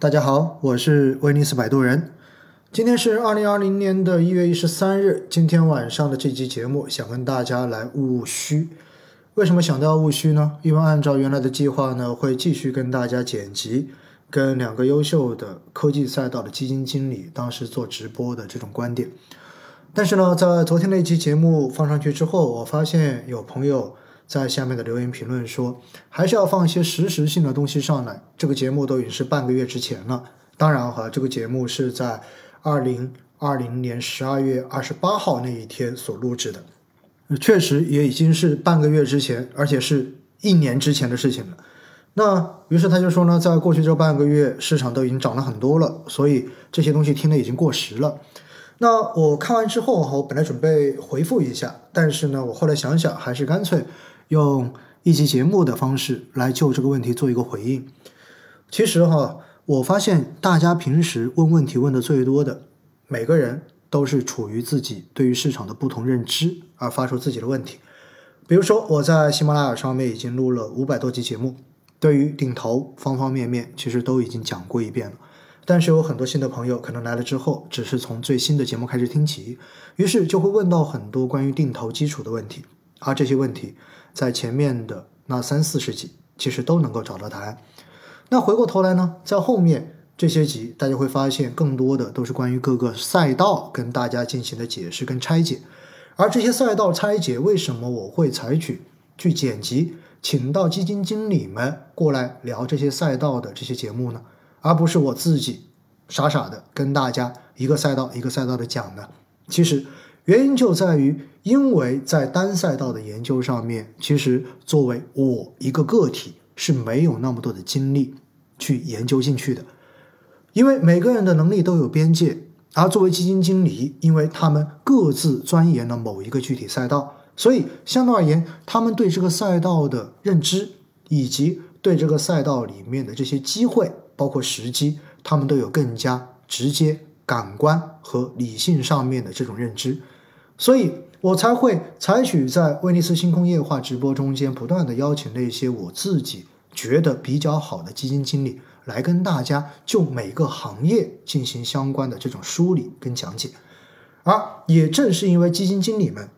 大家好，我是威尼斯摆渡人。今天是二零二零年的一月一十三日。今天晚上的这期节目，想跟大家来务虚。为什么想到务虚呢？因为按照原来的计划呢，会继续跟大家剪辑，跟两个优秀的科技赛道的基金经理当时做直播的这种观点。但是呢，在昨天那期节目放上去之后，我发现有朋友。在下面的留言评论说，还是要放一些实时性的东西上来。这个节目都已经是半个月之前了，当然哈，这个节目是在二零二零年十二月二十八号那一天所录制的，确实也已经是半个月之前，而且是一年之前的事情了。那于是他就说呢，在过去这半个月，市场都已经涨了很多了，所以这些东西听的已经过时了。那我看完之后哈，我本来准备回复一下，但是呢，我后来想想，还是干脆。用一集节目的方式来就这个问题做一个回应。其实哈，我发现大家平时问问题问的最多的，每个人都是处于自己对于市场的不同认知而发出自己的问题。比如说，我在喜马拉雅上面已经录了五百多集节目，对于顶头方方面面其实都已经讲过一遍了。但是有很多新的朋友可能来了之后，只是从最新的节目开始听起，于是就会问到很多关于定投基础的问题，而这些问题。在前面的那三四十集，其实都能够找到答案。那回过头来呢，在后面这些集，大家会发现更多的都是关于各个赛道跟大家进行的解释跟拆解。而这些赛道拆解，为什么我会采取去剪辑，请到基金经理们过来聊这些赛道的这些节目呢？而不是我自己傻傻的跟大家一个赛道一个赛道的讲呢？其实。原因就在于，因为在单赛道的研究上面，其实作为我一个个体是没有那么多的精力去研究进去的，因为每个人的能力都有边界，而作为基金经理，因为他们各自钻研了某一个具体赛道，所以相对而言，他们对这个赛道的认知以及对这个赛道里面的这些机会，包括时机，他们都有更加直接感官和理性上面的这种认知。所以我才会采取在威尼斯星空夜话直播中间不断的邀请那些我自己觉得比较好的基金经理来跟大家就每个行业进行相关的这种梳理跟讲解，而也正是因为基金经理们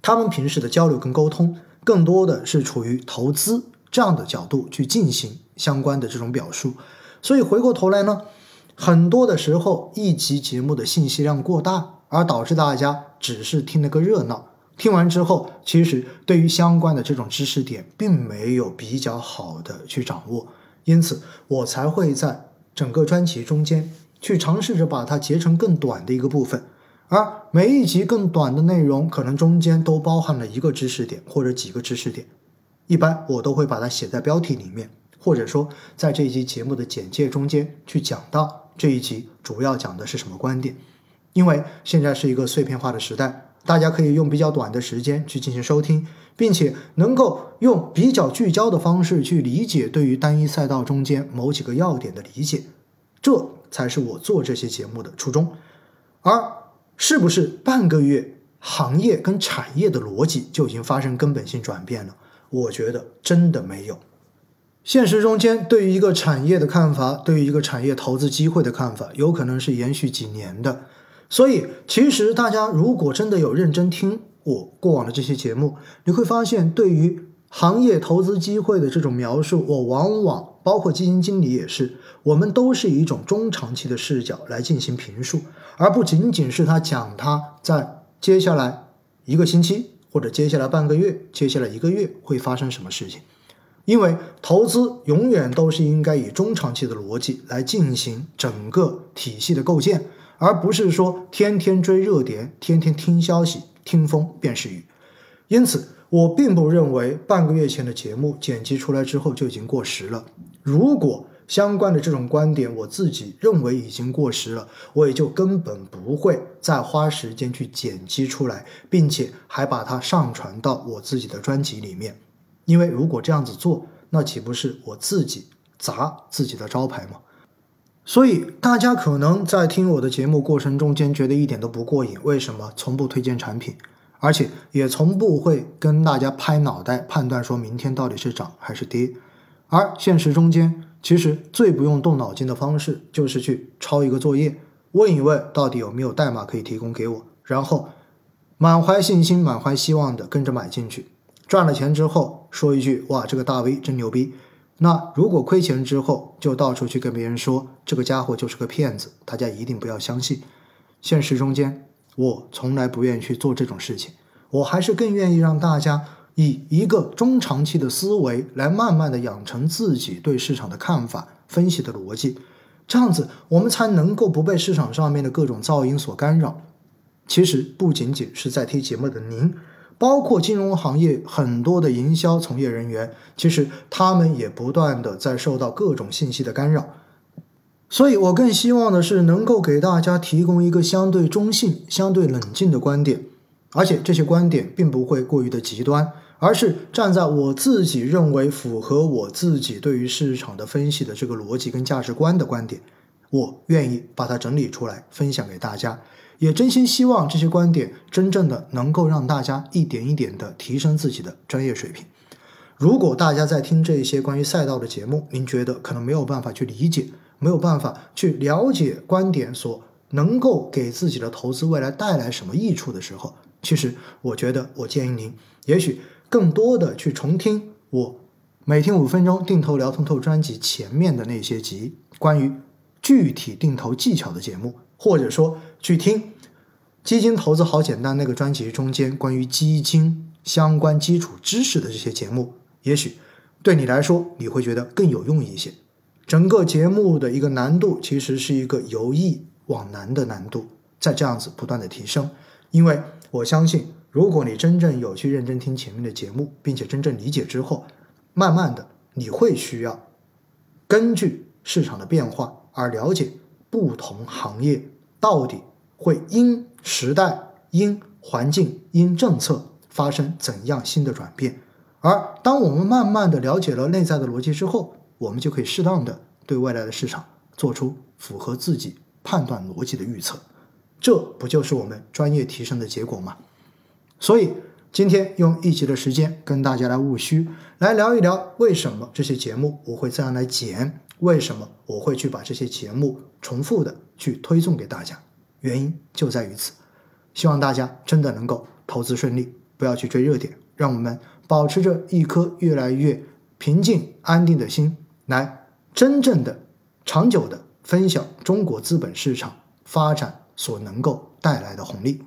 他们平时的交流跟沟通更多的是处于投资这样的角度去进行相关的这种表述，所以回过头来呢，很多的时候一集节目的信息量过大。而导致大家只是听了个热闹，听完之后，其实对于相关的这种知识点，并没有比较好的去掌握，因此我才会在整个专辑中间去尝试着把它截成更短的一个部分，而每一集更短的内容，可能中间都包含了一个知识点或者几个知识点，一般我都会把它写在标题里面，或者说在这一集节目的简介中间去讲到这一集主要讲的是什么观点。因为现在是一个碎片化的时代，大家可以用比较短的时间去进行收听，并且能够用比较聚焦的方式去理解对于单一赛道中间某几个要点的理解，这才是我做这些节目的初衷。而是不是半个月行业跟产业的逻辑就已经发生根本性转变了？我觉得真的没有。现实中间对于一个产业的看法，对于一个产业投资机会的看法，有可能是延续几年的。所以，其实大家如果真的有认真听我过往的这些节目，你会发现，对于行业投资机会的这种描述，我往往包括基金经理也是，我们都是以一种中长期的视角来进行评述，而不仅仅是他讲他在接下来一个星期或者接下来半个月、接下来一个月会发生什么事情。因为投资永远都是应该以中长期的逻辑来进行整个体系的构建。而不是说天天追热点，天天听消息，听风便是雨。因此，我并不认为半个月前的节目剪辑出来之后就已经过时了。如果相关的这种观点我自己认为已经过时了，我也就根本不会再花时间去剪辑出来，并且还把它上传到我自己的专辑里面。因为如果这样子做，那岂不是我自己砸自己的招牌吗？所以大家可能在听我的节目过程中间觉得一点都不过瘾，为什么？从不推荐产品，而且也从不会跟大家拍脑袋判断说明天到底是涨还是跌。而现实中间其实最不用动脑筋的方式就是去抄一个作业，问一问到底有没有代码可以提供给我，然后满怀信心、满怀希望的跟着买进去。赚了钱之后说一句：“哇，这个大 V 真牛逼。”那如果亏钱之后就到处去跟别人说这个家伙就是个骗子，大家一定不要相信。现实中间，我从来不愿意去做这种事情，我还是更愿意让大家。以一个中长期的思维来慢慢的养成自己对市场的看法、分析的逻辑，这样子我们才能够不被市场上面的各种噪音所干扰。其实不仅仅是在听节目的您，包括金融行业很多的营销从业人员，其实他们也不断的在受到各种信息的干扰。所以我更希望的是能够给大家提供一个相对中性、相对冷静的观点，而且这些观点并不会过于的极端。而是站在我自己认为符合我自己对于市场的分析的这个逻辑跟价值观的观点，我愿意把它整理出来分享给大家，也真心希望这些观点真正的能够让大家一点一点的提升自己的专业水平。如果大家在听这一些关于赛道的节目，您觉得可能没有办法去理解，没有办法去了解观点所能够给自己的投资未来带来什么益处的时候，其实我觉得我建议您，也许。更多的去重听我每天五分钟定投聊通透专辑前面的那些集关于具体定投技巧的节目，或者说去听基金投资好简单那个专辑中间关于基金相关基础知识的这些节目，也许对你来说你会觉得更有用一些。整个节目的一个难度其实是一个由易往难的难度，在这样子不断的提升，因为我相信。如果你真正有去认真听前面的节目，并且真正理解之后，慢慢的你会需要根据市场的变化而了解不同行业到底会因时代、因环境、因政策发生怎样新的转变。而当我们慢慢的了解了内在的逻辑之后，我们就可以适当的对未来的市场做出符合自己判断逻辑的预测。这不就是我们专业提升的结果吗？所以今天用一集的时间跟大家来务虚，来聊一聊为什么这些节目我会这样来剪，为什么我会去把这些节目重复的去推送给大家，原因就在于此。希望大家真的能够投资顺利，不要去追热点，让我们保持着一颗越来越平静安定的心，来真正的长久的分享中国资本市场发展所能够带来的红利。